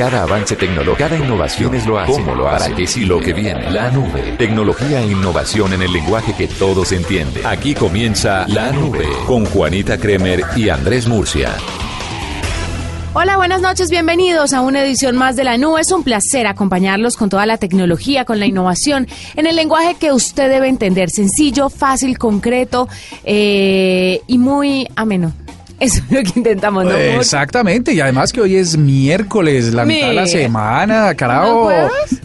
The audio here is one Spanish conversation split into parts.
Cada avance tecnológico, cada innovación es lo hace. ¿Cómo lo hace? Para que sí lo que viene. La nube. Tecnología e innovación en el lenguaje que todos entienden. Aquí comienza La Nube con Juanita Kremer y Andrés Murcia. Hola, buenas noches, bienvenidos a una edición más de la nube. Es un placer acompañarlos con toda la tecnología, con la innovación, en el lenguaje que usted debe entender, sencillo, fácil, concreto eh, y muy ameno. Eso es lo que intentamos, ¿no? Exactamente, y además que hoy es miércoles, la mitad de la semana, carajo. ¿No es?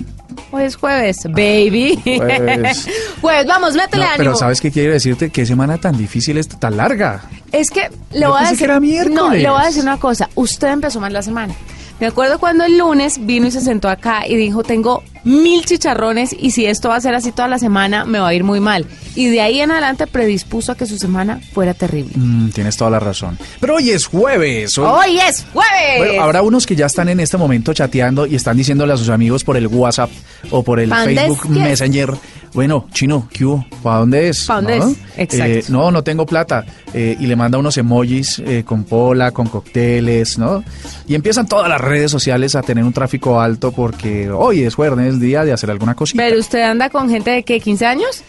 Hoy es jueves, baby. Jueves. Jueves, vamos, métele No, ánimo. pero ¿sabes qué quiero decirte? ¿Qué semana tan difícil esta, tan larga? Es que le Yo voy a decir. que era miércoles. No, le voy a decir una cosa. Usted empezó mal la semana. Me acuerdo cuando el lunes vino y se sentó acá y dijo, tengo mil chicharrones y si esto va a ser así toda la semana, me va a ir muy mal. Y de ahí en adelante predispuso a que su semana fuera terrible. Mm, tienes toda la razón. Pero hoy es jueves. hoy- ¡Hoy es jueves! Bueno, habrá unos que ya están en este momento chateando y están diciéndole a sus amigos por el WhatsApp o por el ¿Pa' dónde Facebook? Messenger. Bueno, chino, ¿qué hubo? ¿Para dónde es? ¿Pa' dónde ¿No? es? Exacto. Eh, no, no tengo plata. Eh, y le manda unos emojis eh, con pola, con cócteles, ¿no? Y empiezan todas las redes sociales a tener un tráfico alto porque hoy es jueves, día de hacer alguna cosita. Pero usted anda con gente de qué, 15 años?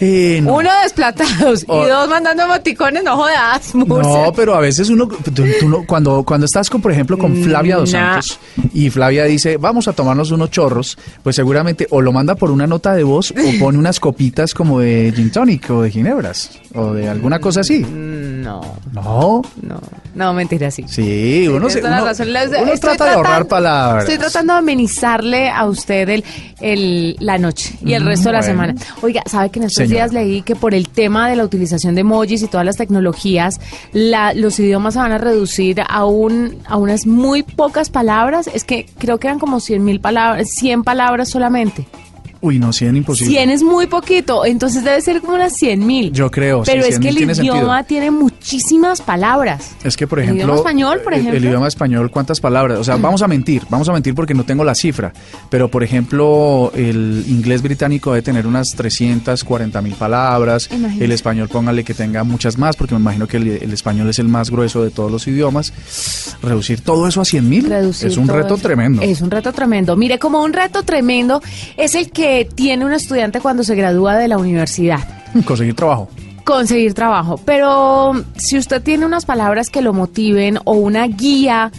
Eh, no. Uno desplatados Oh. y dos mandando emoticones, no jodas, Murcia. No, pero a veces uno, tú- tú no- cuando, cuando estás con, por ejemplo, con Flavia Dos No. Santos y Flavia dice, vamos a tomarnos unos chorros, pues seguramente o lo manda por una nota de voz o pone unas copitas como de gin tonic o de ginebras o de alguna cosa así. No, No, no, no, mentira, sí. sí, uno, se, uno- razón. Trata de ahorrar palabras. Estoy tratando de amenizarle a usted el, el- la noche y el Mm, resto de la bueno. semana. Oiga, ¿sabe que en estos Señora. días leí que por el tema de la utilización de emojis y todas las tecnologías, la- los idiomas se van a reducir a, un, a unas muy pocas palabras? Es que creo que eran como 100 mil palabras, 100 palabras solamente. Uy, no, 100 imposible. 100 es muy poquito, entonces debe ser como unas 100 mil. Yo creo, sí, Pero es 100.000 que el tiene idioma sentido. tiene muchísimas palabras. Es que, por ¿El ejemplo. idioma español, por el- El, ejemplo? Mm. idioma español, ¿cuántas palabras? O sea, vamos a mentir, vamos a mentir porque no tengo la cifra. Pero, por ejemplo, el inglés británico debe tener unas 340 mil palabras. El español, póngale que tenga muchas más, porque me imagino que el, el español es el más grueso de todos los idiomas. Reducir todo eso a 100 mil es un reto eso. tremendo. Es un reto tremendo. Mire, como un reto tremendo es el que tiene un estudiante cuando se gradúa de la universidad. Conseguir trabajo. Conseguir trabajo. Pero si usted tiene unas palabras que lo motiven o una guía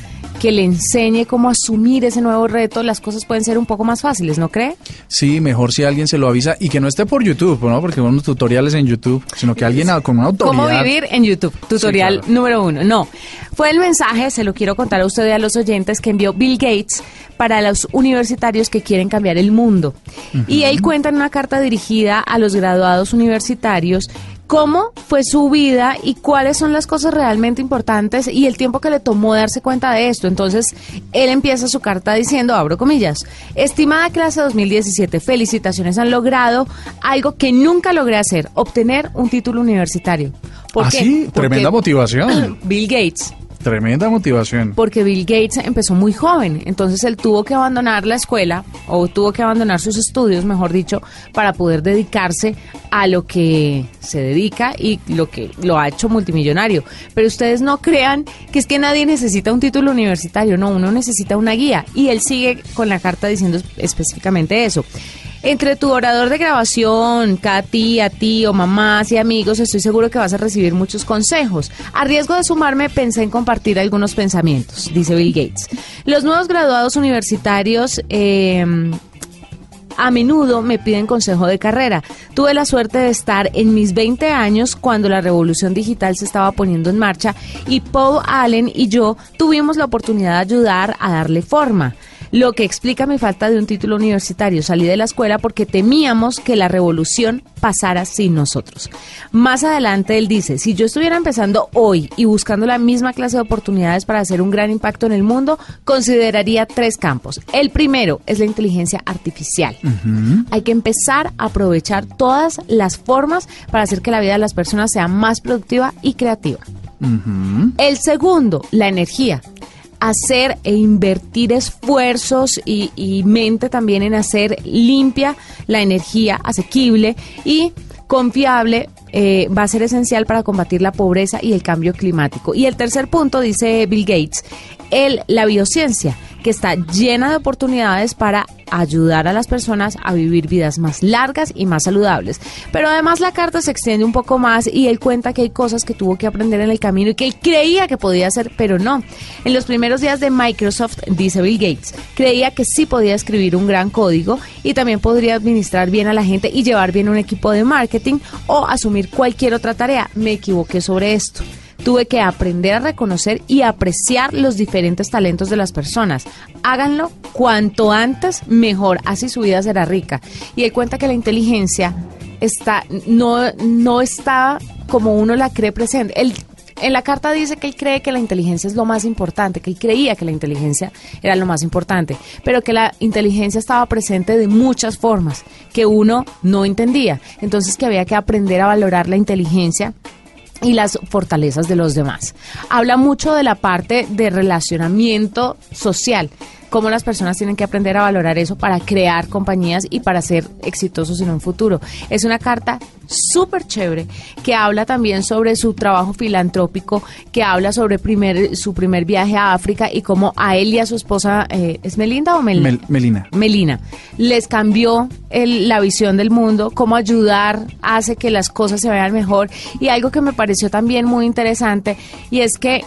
que le enseñe cómo asumir ese nuevo reto, las cosas pueden ser un poco más fáciles, ¿no cree? Sí, mejor si alguien se lo avisa y que no esté por YouTube, ¿no? Porque unos tutoriales en YouTube, sino que alguien con una autoridad. ¿Cómo vivir en YouTube? Tutorial claro. número uno. No, fue el mensaje, se lo quiero contar a usted y a los oyentes, que envió Bill Gates para los universitarios que quieren cambiar el mundo. Y él cuenta en una carta dirigida a los graduados universitarios cómo fue su vida y cuáles son las cosas realmente importantes y el tiempo que le tomó darse cuenta de esto. Entonces, él empieza su carta diciendo, abro comillas, estimada clase 2017, felicitaciones, han logrado algo que nunca logré hacer, obtener un título universitario. ¿Por Ah, qué? sí, Porque tremenda motivación. Bill Gates Tremenda motivación. porque Bill Gates empezó muy joven, entonces él tuvo que abandonar la escuela o tuvo que abandonar sus estudios, mejor dicho, para poder dedicarse a lo que se dedica y lo que lo ha hecho multimillonario. Pero ustedes no crean que es que nadie necesita un título universitario, no, uno necesita una guía y él sigue con la carta diciendo específicamente eso. Entre tu orador de grabación, cada tía, tío, mamás y amigos, estoy seguro que vas a recibir muchos consejos. A riesgo de sumarme, pensé en compartir algunos pensamientos, dice Bill Gates. Los nuevos graduados universitarios eh, a menudo me piden consejo de carrera. Tuve la suerte de estar en mis 20 años cuando la revolución digital se estaba poniendo en marcha y Paul Allen y yo tuvimos la oportunidad de ayudar a darle forma. Lo que explica mi falta de un título universitario. Salí de la escuela porque temíamos que la revolución pasara sin nosotros. Más adelante él dice, si yo estuviera empezando hoy y buscando la misma clase de oportunidades para hacer un gran impacto en el mundo, consideraría tres campos. El primero es la inteligencia artificial. Hay que empezar a aprovechar todas las formas para hacer que la vida de las personas sea más productiva y creativa. El segundo, la energía. Hacer e invertir esfuerzos y, mente también en hacer limpia la energía asequible y confiable eh, va a ser esencial para combatir la pobreza y el cambio climático. Y el tercer punto, dice Bill Gates, el, la biociencia que está llena de oportunidades para ayudar a las personas a vivir vidas más largas y más saludables. Pero además la carta se extiende un poco más y él cuenta que hay cosas que tuvo que aprender en el camino y que él creía que podía hacer, pero no. En los primeros días de Microsoft, dice Bill Gates, creía que sí podía escribir un gran código y también podría administrar bien a la gente y llevar bien un equipo de marketing o asumir cualquier otra tarea. Me equivoqué sobre esto tuve que aprender a reconocer y apreciar los diferentes talentos de las personas. Háganlo cuanto antes, mejor, así su vida será rica. Y él cuenta que la inteligencia está, no, no está como uno la cree presente. Él, en la carta dice que él cree que la inteligencia es lo más importante, que él creía que la inteligencia era lo más importante, pero que la inteligencia estaba presente de muchas formas que uno no entendía. Entonces que había que aprender a valorar la inteligencia y las fortalezas de los demás. Habla mucho de la parte de relacionamiento social cómo las personas tienen que aprender a valorar eso para crear compañías y para ser exitosos en un futuro. Es una carta súper chévere que habla también sobre su trabajo filantrópico, que habla sobre primer, su primer viaje a África y cómo a él y a su esposa, eh, ¿es Melinda o Melina? Melina. Melina, les cambió la visión del mundo, cómo ayudar hace que las cosas se vean mejor y algo que me pareció también muy interesante y es que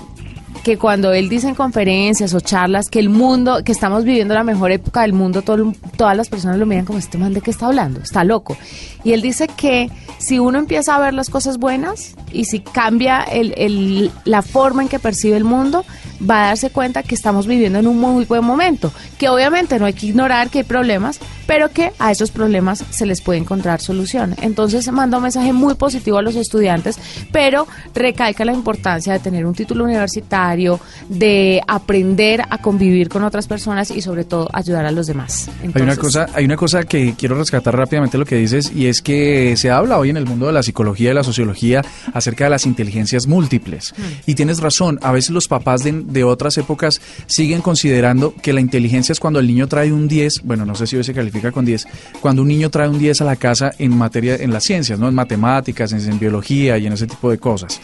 que cuando él dice en conferencias o charlas que el mundo, que estamos viviendo la mejor época del mundo, todas las personas lo miran como este man de qué está hablando, está loco. Y él dice que si uno empieza a ver las cosas buenas y si cambia el, la forma en que percibe el mundo, va a darse cuenta que estamos viviendo en un muy buen momento, que obviamente no hay que ignorar que hay problemas, pero que a esos problemas se les puede encontrar solución. Entonces manda un mensaje muy positivo a los estudiantes, pero recalca la importancia de tener un título universitario, de aprender a convivir con otras personas y sobre todo ayudar a los demás. hay una cosa, hay una cosa que quiero rescatar rápidamente lo que dices y es que se habla hoy en el mundo de la psicología y la sociología acerca de las inteligencias múltiples. Mm. Y tienes razón, a veces los papás de, de otras épocas siguen considerando que la inteligencia es cuando el niño trae un 10, bueno, no sé si hoy se califica con 10, cuando un niño trae un 10 a la casa en materia, en las ciencias, ¿no? En matemáticas, en biología y en ese tipo de cosas.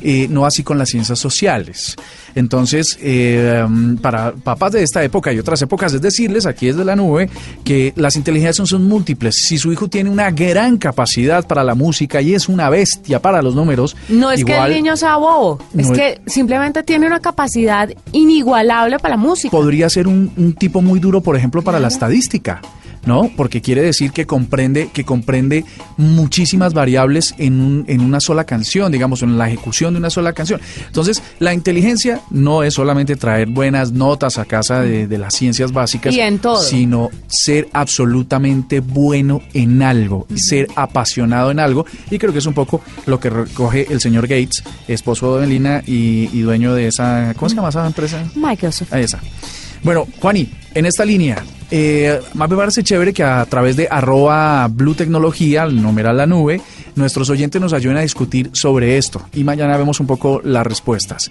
Eh, no así con las ciencias sociales. Entonces, eh, para papás de esta época y otras épocas, es decirles aquí desde la nube que las inteligencias son múltiples. Si su hijo tiene una gran capacidad para la música y es una bestia para los números, no es que el niño sea bobo, es que simplemente tiene una capacidad inigualable para la música. Podría ser un, tipo muy duro, por ejemplo, para la estadística. ¿No? Porque quiere decir que comprende, que comprende muchísimas variables en, en una sola canción, digamos, en la ejecución de una sola canción. Entonces, la inteligencia no es solamente traer buenas notas a casa de, las ciencias básicas, sino ser absolutamente bueno en algo, ser apasionado en algo. Y creo que es un poco lo que recoge el señor Gates, esposo de Melina y, y dueño de esa, ¿cómo se llama esa empresa? Microsoft. Ahí está. Bueno, Juani, en esta línea, eh, más me parece chévere que a través de arroba Blue Tecnología, el numeral la nube, nuestros oyentes nos ayuden a discutir sobre esto y mañana vemos un poco las respuestas.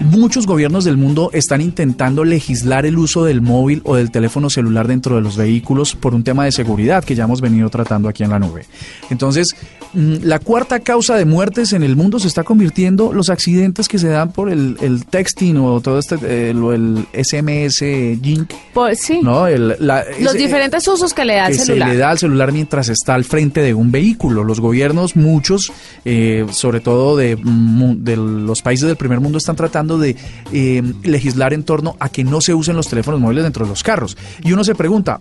Muchos gobiernos del mundo están intentando legislar el uso del móvil o del teléfono celular dentro de los vehículos por un tema de seguridad que ya hemos venido tratando aquí en la nube. Entonces, mm, la cuarta causa de muertes en el mundo se está convirtiendo los accidentes que se dan por el, texting o todo este, eh, el, SMS Jink. Pues sí. ¿no? los diferentes usos que le da al celular. Se le da al celular mientras está al frente de un vehículo. Los gobiernos, muchos, eh, sobre todo de, mm, de los países del primer mundo, están tratando de eh, legislar en torno a que no se usen los teléfonos móviles dentro de los carros. Y uno se pregunta,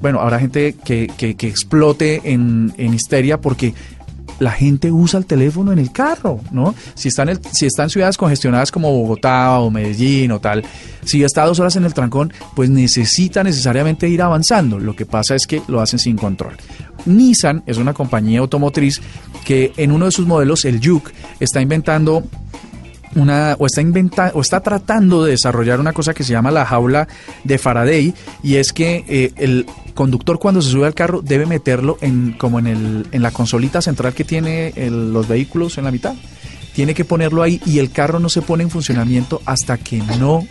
bueno, habrá gente que, explote en, en histeria porque la gente usa el teléfono en el carro, ¿no? Si están en, si está en ciudades congestionadas como Bogotá o Medellín o tal, si está dos horas en el trancón, pues necesita necesariamente ir avanzando. Lo que pasa es que lo hacen sin control. Nissan es una compañía automotriz que en uno de sus modelos, el Juke, está inventando una o está inventa, o está tratando de desarrollar una cosa que se llama la jaula de Faraday y es que eh, el conductor cuando se sube al carro debe meterlo en como en el en la consolita central que tiene los vehículos en la mitad. Tiene que ponerlo ahí y el carro no se pone en funcionamiento hasta que no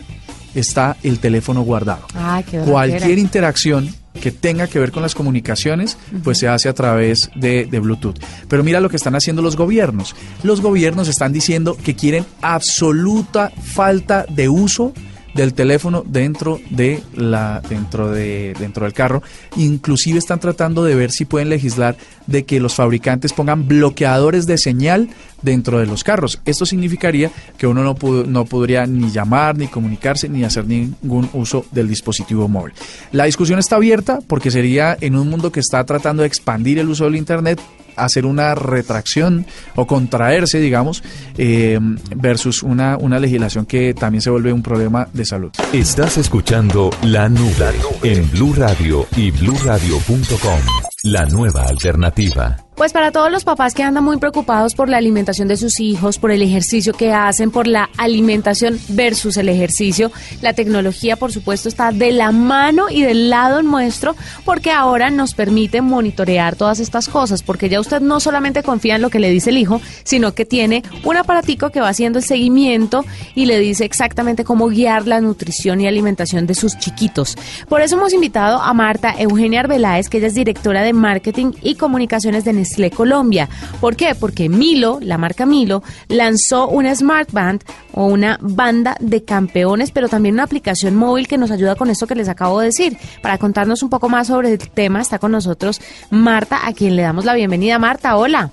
está el teléfono guardado. Ah, Cualquier interacción que tenga que ver con las comunicaciones, pues se hace a través de, de Bluetooth. Pero mira lo que están haciendo los gobiernos. Los gobiernos están diciendo que quieren absoluta falta de uso del teléfono dentro de la dentro de dentro del carro. Inclusive están tratando de ver si pueden legislar de que los fabricantes pongan bloqueadores de señal dentro de los carros. Esto significaría que uno no no podría ni llamar ni comunicarse ni hacer ningún uso del dispositivo móvil. La discusión está abierta porque sería en un mundo que está tratando de expandir el uso del internet hacer una retracción o contraerse, digamos, eh, versus una, una legislación que también se vuelve un problema de salud. Estás escuchando La Nube, en Blue Radio y bluradio.com, la nueva alternativa. Pues para todos los papás que andan muy preocupados por la alimentación de sus hijos, por el ejercicio que hacen, por la alimentación versus el ejercicio, la tecnología por supuesto está de la mano y del lado nuestro porque ahora nos permite monitorear todas estas cosas, porque ya usted no solamente confía en lo que le dice el hijo, sino que tiene un aparatico que va haciendo el seguimiento y le dice exactamente cómo guiar la nutrición y alimentación de sus chiquitos. Por eso hemos invitado a Marta Eugenia Arbeláez, que ella es directora de marketing y comunicaciones de Nestlé Colombia. ¿Por qué? Porque Milo, la marca Milo, lanzó una Smart Band o una banda de campeones, pero también una aplicación móvil que nos ayuda con esto que les acabo de decir. Para contarnos un poco más sobre el tema está con nosotros Marta, a quien le damos la bienvenida. Marta, hola.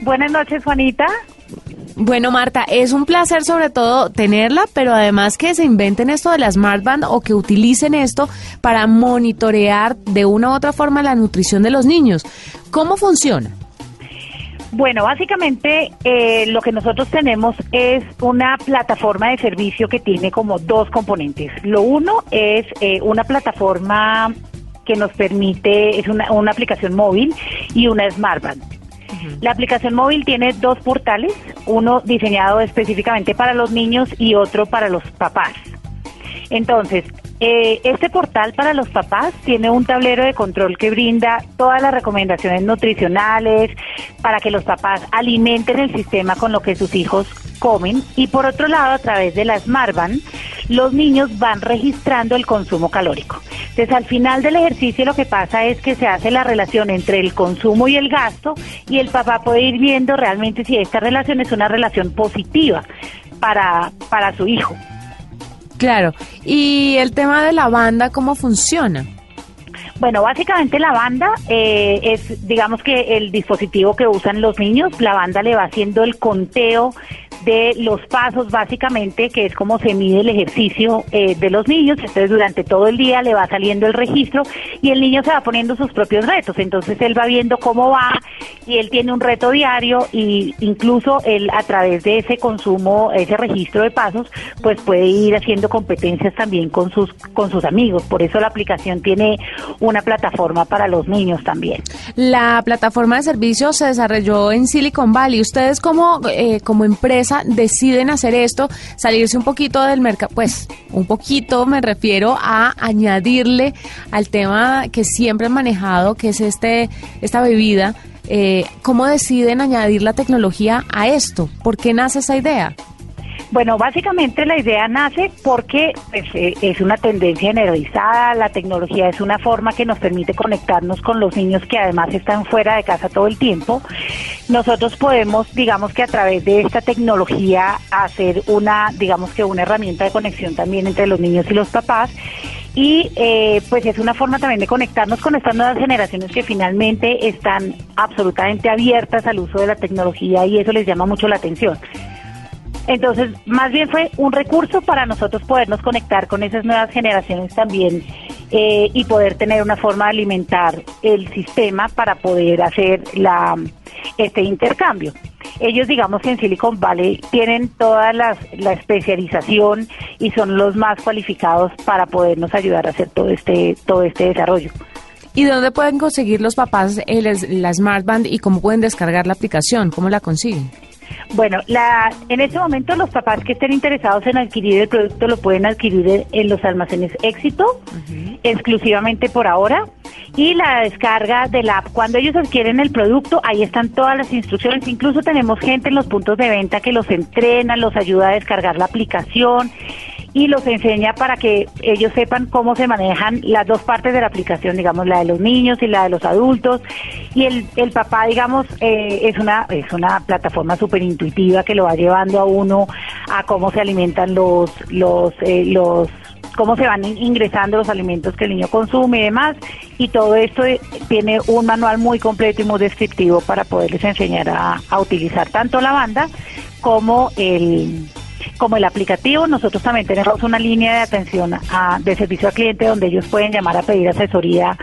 Buenas noches, Juanita. Bueno, Marta, es un placer sobre todo tenerla, pero además que se inventen esto de la Smart Band o que utilicen esto para monitorear de una u otra forma la nutrición de los niños. ¿Cómo funciona? Bueno, básicamente eh, lo que nosotros tenemos es una plataforma de servicio que tiene como dos componentes. Lo uno es eh, una plataforma que nos permite, es una, una aplicación móvil y una La aplicación móvil tiene dos portales, uno diseñado específicamente para los niños y otro para los papás. Entonces, eh, este portal para los papás tiene un tablero de control que brinda todas las recomendaciones nutricionales para que los papás alimenten el sistema con lo que sus hijos comen y por otro lado a través de la Smartband los niños van registrando el consumo calórico. Entonces al final del ejercicio lo que pasa es que se hace la relación entre el consumo y el gasto y el papá puede ir viendo realmente si esta relación es una relación positiva para, para su hijo. Claro. ¿Y el tema de la banda, cómo funciona? Bueno, básicamente la banda eh, es, digamos que el dispositivo que usan los niños, la banda le va haciendo el conteo de los pasos básicamente, que es como se mide el ejercicio eh, de los niños. Entonces durante todo el día le va saliendo el registro y el niño se va poniendo sus propios retos. Entonces él va viendo cómo va y él tiene un reto diario y incluso él a través de ese consumo, ese registro de pasos, pues puede ir haciendo competencias también con sus con sus amigos. Por eso la aplicación tiene una plataforma para los niños también. La plataforma de servicios se desarrolló en Silicon Valley. Ustedes como eh, como empresa deciden hacer esto, salirse un poquito del mercado, pues un poquito me refiero a añadirle al tema que siempre han manejado, que es este esta bebida. Eh, ¿Cómo deciden añadir la tecnología a esto? ¿Por qué nace esa idea? Bueno, básicamente la idea nace porque pues, eh, es una tendencia generalizada, la tecnología es una forma que nos permite conectarnos con los niños que además están fuera de casa todo el tiempo. Nosotros podemos, digamos que a través de esta tecnología, hacer una, digamos que una herramienta de conexión también entre los niños y los papás y eh, pues es una forma también de conectarnos con estas nuevas generaciones que finalmente están absolutamente abiertas al uso de la tecnología y eso les llama mucho la atención. Entonces, más bien fue un recurso para nosotros podernos conectar con esas nuevas generaciones también eh, y poder tener una forma de alimentar el sistema para poder hacer la, este intercambio. Ellos, digamos que en Silicon Valley tienen toda la, especialización y son los más cualificados para podernos ayudar a hacer todo este, todo este desarrollo. ¿Y dónde pueden conseguir los papás la Smart Band y cómo pueden descargar la aplicación? ¿Cómo la consiguen? Bueno, la, en este momento los papás que estén interesados en adquirir el producto lo pueden adquirir en los almacenes Éxito, exclusivamente por ahora. Y la descarga de la app, cuando ellos adquieren el producto, ahí están todas las instrucciones. Incluso tenemos gente en los puntos de venta que los entrena, los ayuda a descargar la aplicación y los enseña para que ellos sepan cómo se manejan las dos partes de la aplicación, digamos, la de los niños y la de los adultos. Y el, el papá, digamos, eh, es, una, es una plataforma súper intuitiva que lo va llevando a uno a cómo se alimentan los, los, eh, los cómo se van ingresando los alimentos que el niño consume y demás. Y todo esto eh, tiene un manual muy completo y muy descriptivo para poderles enseñar a, a utilizar tanto la banda como el como el aplicativo, nosotros también tenemos una línea de atención a, de servicio al cliente donde ellos pueden llamar a pedir asesoría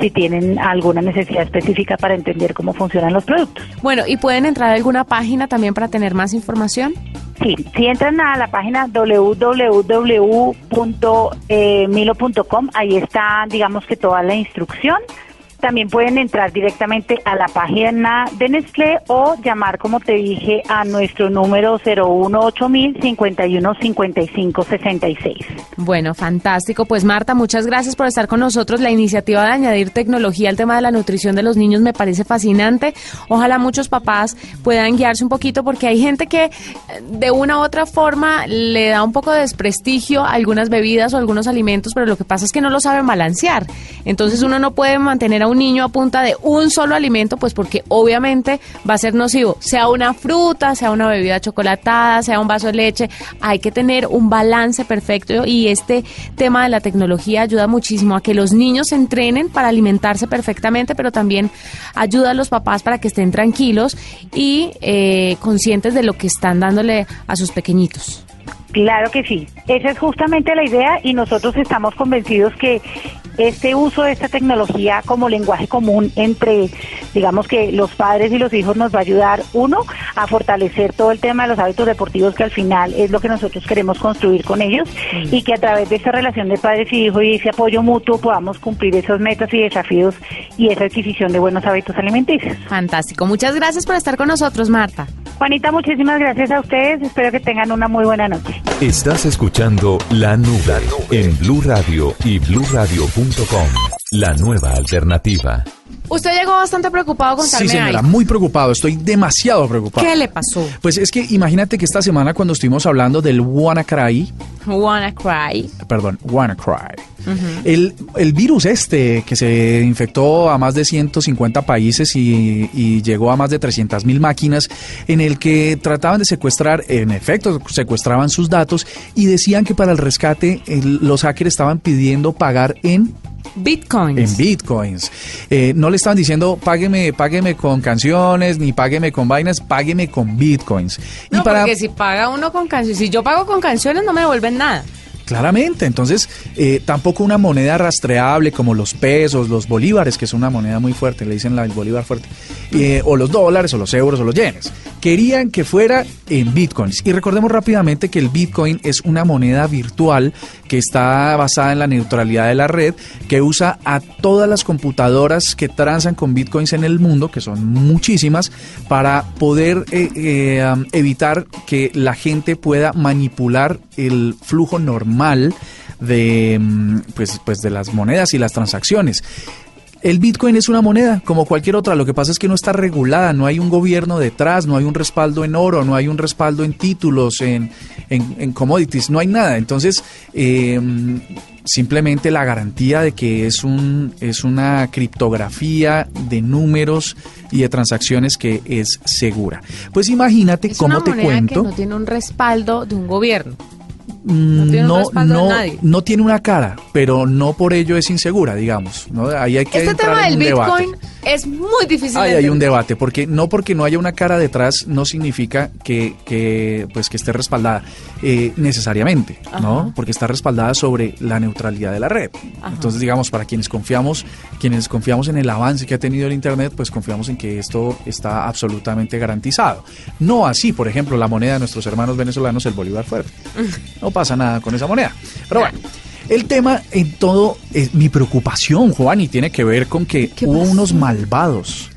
si tienen alguna necesidad específica para entender cómo funcionan los productos. Bueno, ¿y pueden entrar a alguna página también para tener más información? Sí, si entran a la página www.milo.com, ahí está, digamos que toda la instrucción también pueden entrar directamente a la página de Nestlé o llamar, como te dije, a nuestro número 018000 51 55 66. Bueno, fantástico. Pues Marta, muchas gracias por estar con nosotros. La iniciativa de añadir tecnología al tema de la nutrición de los niños me parece fascinante. Ojalá muchos papás puedan guiarse un poquito porque hay gente que eh, de una u otra forma le da un poco de desprestigio a algunas bebidas o algunos alimentos, pero lo que pasa es que no lo saben balancear. Entonces uno no puede mantener a un niño a punta de un solo alimento, pues porque obviamente va a ser nocivo, sea una fruta, sea una bebida chocolatada, sea un vaso de leche, hay que tener un balance perfecto y este tema de la tecnología ayuda muchísimo a que los niños se entrenen para alimentarse perfectamente, pero también ayuda a los papás para que estén tranquilos y eh, conscientes de lo que están dándole a sus pequeñitos. Claro que sí, esa es justamente la idea y nosotros estamos convencidos que este uso de esta tecnología como lenguaje común entre, digamos que los padres y los hijos nos va a ayudar, uno, a fortalecer todo el tema de los hábitos deportivos que al final es lo que nosotros queremos construir con ellos mm. y que a través de esta relación de padres y hijos y ese apoyo mutuo podamos cumplir esas metas y desafíos y esa adquisición de buenos hábitos alimenticios. Fantástico, muchas gracias por estar con nosotros, Marta. Juanita, muchísimas gracias a ustedes, espero que tengan una muy buena noche. Estás escuchando La Nube en Blue Radio y BlueRadio.com la nueva alternativa. Usted llegó bastante preocupado con Sí, señora, muy preocupado. Estoy demasiado preocupado. ¿Qué le pasó? Pues es que imagínate que esta semana cuando estuvimos hablando del WannaCry... WannaCry. Perdón, WannaCry. el, el, virus este que se infectó a más de 150 países y, y llegó a más de 300 mil máquinas en el que trataban de secuestrar, en efecto, secuestraban sus datos y decían que para el rescate los hackers estaban pidiendo pagar en Bitcoins. En bitcoins. Eh, no le estaban diciendo págueme, págueme con canciones, ni págueme con vainas, págueme con bitcoins. No, y para... porque si paga uno con canciones, si yo pago con canciones no me devuelven nada. Claramente, entonces eh, tampoco una moneda rastreable como los pesos, los bolívares, que es una moneda muy fuerte, le dicen la, el bolívar fuerte, eh, o los dólares, o los euros, o los yenes. Querían que fuera en bitcoins. Y recordemos rápidamente que el bitcoin es una moneda virtual que está basada en la neutralidad de la red, que usa a todas las computadoras que transan con bitcoins en el mundo, que son muchísimas, para poder eh, evitar que la gente pueda manipular el flujo normal mal de, mm, pues, pues de las monedas y las transacciones. El Bitcoin es una moneda como cualquier otra, lo que pasa es que no está regulada, no hay un gobierno detrás, no hay un respaldo en oro, no hay un respaldo en títulos, en, en, commodities, no hay nada. Entonces, eh, simplemente la garantía de que es, un, es una criptografía de números y de transacciones que es segura. Pues imagínate cómo te cuento. Que no tiene un respaldo de un gobierno. No, no, no, tiene una cara, pero no por ello es insegura, digamos. ¿no? Ahí hay que este tema del Bitcoin es muy difícil. Ahí hay un debate, porque no porque no haya una cara detrás no significa que, que pues que esté respaldada eh, necesariamente, ¿no? Porque está respaldada sobre la neutralidad de la red. Entonces, digamos, para quienes confiamos, quienes confiamos en el avance que ha tenido el Internet, pues confiamos en que esto está absolutamente garantizado. No así, por ejemplo, la moneda de nuestros hermanos venezolanos, el bolívar fuerte. No pasa nada con esa moneda. Pero bueno. El tema en todo, es mi preocupación, Juan, y tiene que ver con que hubo unos malvados.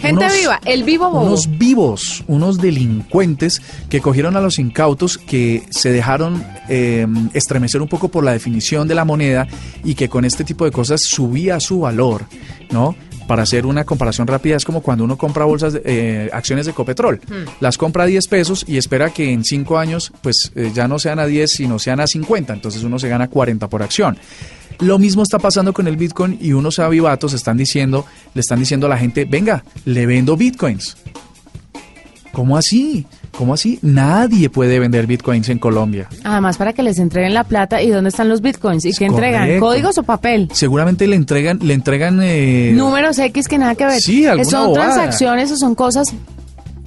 Gente viva, el vivo Unos vivos, unos delincuentes que cogieron a los incautos que se dejaron em, estremecer un poco por la definición de la moneda y que con este tipo de cosas subía su valor, ¿no? Para hacer una comparación rápida, es como cuando uno compra bolsas, de, eh, acciones de Copetrol. Las compra a 10 pesos y espera que en 5 años pues eh, ya no sean a 10, sino sean a 50. Entonces uno se gana 40 por acción. Lo mismo está pasando con el Bitcoin y unos avivatos están diciendo, le están diciendo a la gente, venga, le vendo Bitcoins. ¿Cómo así? ¿Cómo así? Nadie puede vender bitcoins en Colombia. Además, para que les entreguen la plata, ¿y dónde están los bitcoins? ¿Y qué entregan? Correcto. ¿Códigos o papel? Seguramente le entregan, le entregan eh, Números X que nada que ver. Sí, alguna son bobada. transacciones o son cosas.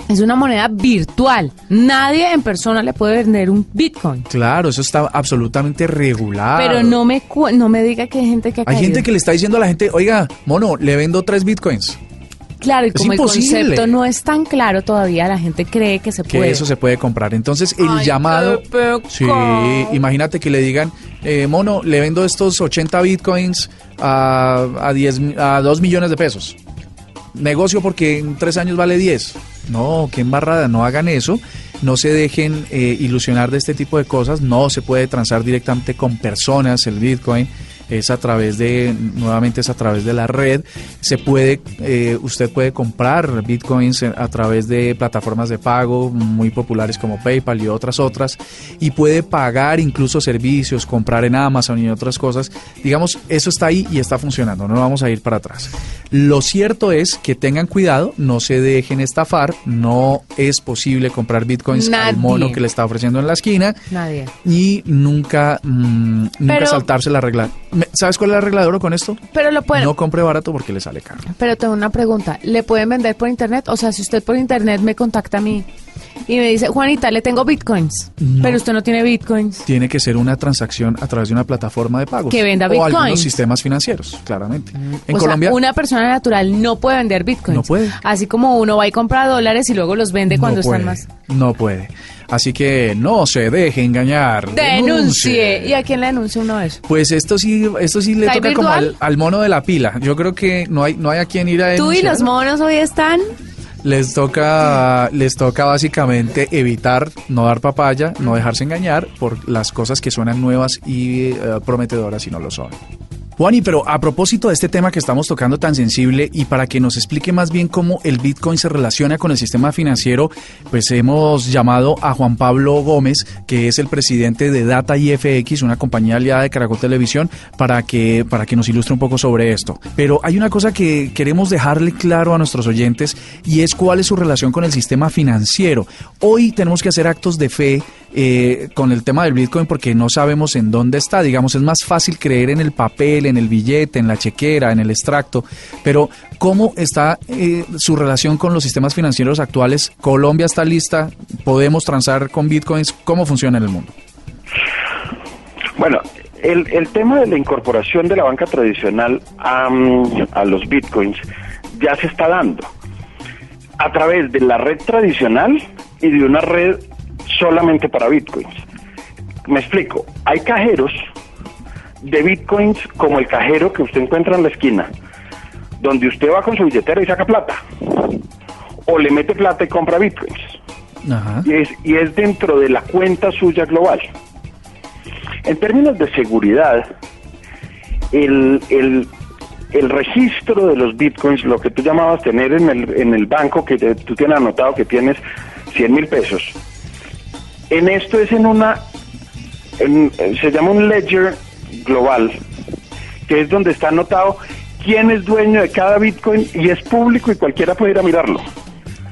Es una moneda virtual. Nadie en persona le puede vender un bitcoin. Claro, eso está absolutamente regulado. Pero no me no me diga que hay gente que ha Hay caído. gente que le está diciendo a la gente, oiga, mono, le vendo tres bitcoins. Claro, y es como el imposible. concepto no es tan claro todavía, la gente cree que se que puede. eso se puede comprar. Entonces, el Ay, llamado... Sí, imagínate que le digan, eh, mono, le vendo estos 80 bitcoins a, a, 10, a 2 millones de pesos. Negocio porque en tres años vale 10. No, qué embarrada, no hagan eso. No se dejen eh, ilusionar de este tipo de cosas. No se puede transar directamente con personas el bitcoin. Es a través de, nuevamente es a través de la red. Se puede, eh, usted puede comprar bitcoins a través de plataformas de pago muy populares como PayPal y otras otras. Y puede pagar incluso servicios, comprar en Amazon y otras cosas. Digamos, eso está ahí y está funcionando. No vamos a ir para atrás. Lo cierto es que tengan cuidado, no se dejen estafar. No es posible comprar bitcoins al Nadie. mono que le está ofreciendo en la esquina Nadie. y nunca, mm, nunca Pero- saltarse la regla. Me- ¿Sabes cuál es la regla de oro con esto? Pero lo pueden. No compre barato porque le sale caro. Pero tengo una pregunta. ¿Le pueden vender por internet? O sea, si usted por internet me contacta a mí y me dice, Juanita, le tengo bitcoins, No. pero usted no tiene bitcoins. Tiene que ser una transacción a través de una plataforma de pagos. Que venda O bitcoins. algunos sistemas financieros, claramente. En o Colombia sea, una persona natural no puede vender bitcoins. No puede. Así como uno va y compra dólares y luego los vende cuando no puede, están más. No puede. Así que no se deje engañar. Denuncie. ¿Y a quién le denuncia uno eso? Pues esto sí, esto sí le ¿Está toca como al, al mono de la pila. Yo creo que no hay, no hay a quien ir a Tú y denunciar. los monos hoy están. Les toca, les toca básicamente evitar no dar papaya, no dejarse engañar por las cosas que suenan nuevas y eh, prometedoras y no lo son. Juani, pero a propósito de este tema que estamos tocando tan sensible y para que nos explique más bien cómo el Bitcoin se relaciona con el sistema financiero, pues hemos llamado a Juan Pablo Gómez, que es el presidente de Data IFX, una compañía aliada de Caracol Televisión, para que, para que nos ilustre un poco sobre esto. Pero hay una cosa que queremos dejarle claro a nuestros oyentes y es cuál es su relación con el sistema financiero. Hoy tenemos que hacer actos de fe eh, con el tema del Bitcoin porque no sabemos en dónde está. Digamos, es más fácil creer en el papel, en el billete, en la chequera, en el extracto. Pero, ¿cómo está eh, su relación con los sistemas financieros actuales? ¿Colombia está lista? ¿Podemos transar con Bitcoins? ¿Cómo funciona en el mundo? Bueno, el, tema de la incorporación de la banca tradicional a los bitcoins ya se está dando a través de la red tradicional y de una red solamente para bitcoins. Me explico, hay cajeros de bitcoins como el cajero que usted encuentra en la esquina, donde usted va con su billetera y saca plata, o le mete plata y compra bitcoins, Ajá. y es, y es dentro de la cuenta suya global. En términos de seguridad, el, el, el registro de los bitcoins, lo que tú llamabas tener en el, en el banco, que te- tú tienes anotado que tienes 100 mil pesos, en esto es en una, en- se llama un ledger global, que es donde está anotado quién es dueño de cada bitcoin y es público y cualquiera puede ir a mirarlo.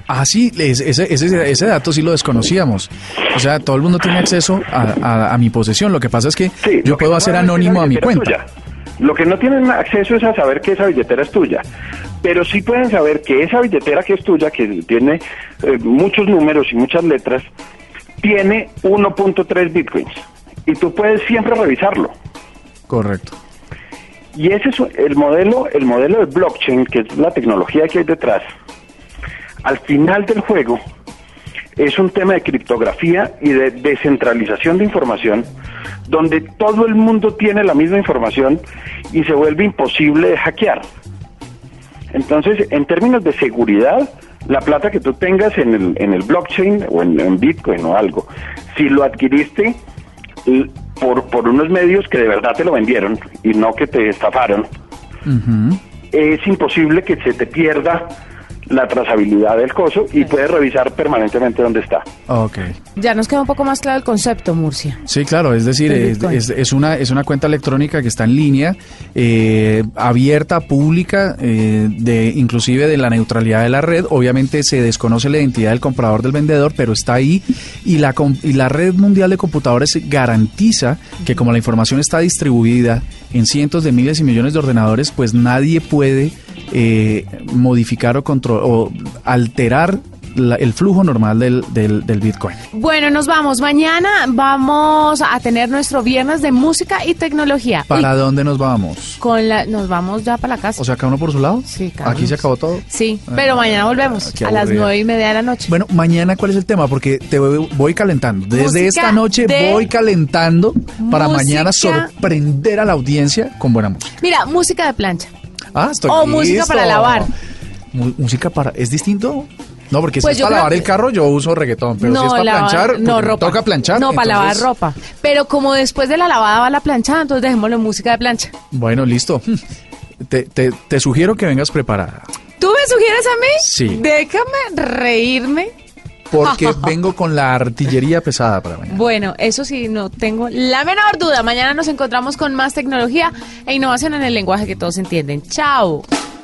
Ah, sí, ese, ese, ese, dato sí lo desconocíamos. O sea, todo el mundo tiene acceso a, a- a mi posesión. Lo que pasa es que Sí, yo puedo hacer anónimo a mi cuenta. tuya. Lo que no tienen acceso es a saber que esa billetera es tuya. Pero sí pueden saber que esa billetera que es tuya, que tiene eh, muchos números y muchas letras, tiene 1.3 bitcoins. Y tú puedes siempre revisarlo. Correcto. Y ese es el modelo, el modelo de blockchain, que es la tecnología que hay detrás. Al final del juego es un tema de criptografía y de descentralización de información, donde todo el mundo tiene la misma información y se vuelve imposible de hackear. Entonces, en términos de seguridad, la plata que tú tengas en el, en el blockchain o en, en Bitcoin o algo, si lo adquiriste por, por unos medios que de verdad te lo vendieron y no que te estafaron, es imposible que se te pierda la trazabilidad del coso y puedes revisar permanentemente dónde está. Ok. Ya nos queda un poco más claro el concepto, Murcia. Sí, claro, es decir, es, Bitcoin. es- es una, es una cuenta electrónica que está en línea, eh, abierta, pública, eh, de inclusive de la neutralidad de la red. Obviamente se desconoce la identidad del comprador del vendedor, pero está ahí y la, com- y la red mundial de computadores garantiza que como la información está distribuida en cientos de miles y millones de ordenadores, pues nadie puede eh, modificar o, control, o alterar la- el flujo normal del, del, del Bitcoin. Bueno, nos vamos. Mañana vamos a tener nuestro viernes de música y tecnología. ¿Para Y dónde nos vamos? con la, nos vamos ya para la casa. O sea, cada uno por su lado. Sí, cada Aquí uno. se acabó todo. sí, pero mañana volvemos a las nueve y media de la noche. Bueno, mañana, ¿cuál es el tema? Porque te voy, voy calentando. Desde Música esta noche de- voy calentando para mañana sorprender a la audiencia con buena música. Mira, música de plancha. Ah, estoy O música para lavar. Música para... ¿Es distinto? No, porque Pues si yo es para lavar que- el carro, yo uso reggaetón. Pero si es para lavar- planchar, no pues, ropa. toca planchar. No, para lavar ropa. Pero como después de la lavada va la planchada, entonces dejémoslo en música de plancha. Bueno, listo. Te, te- te sugiero que vengas preparada. ¿Tú me sugieres a mí? Sí. Déjame reírme. Porque vengo con la artillería pesada para mañana. Bueno, eso sí, no tengo la menor duda. Mañana nos encontramos con más tecnología e innovación en el lenguaje que todos entienden. Chao.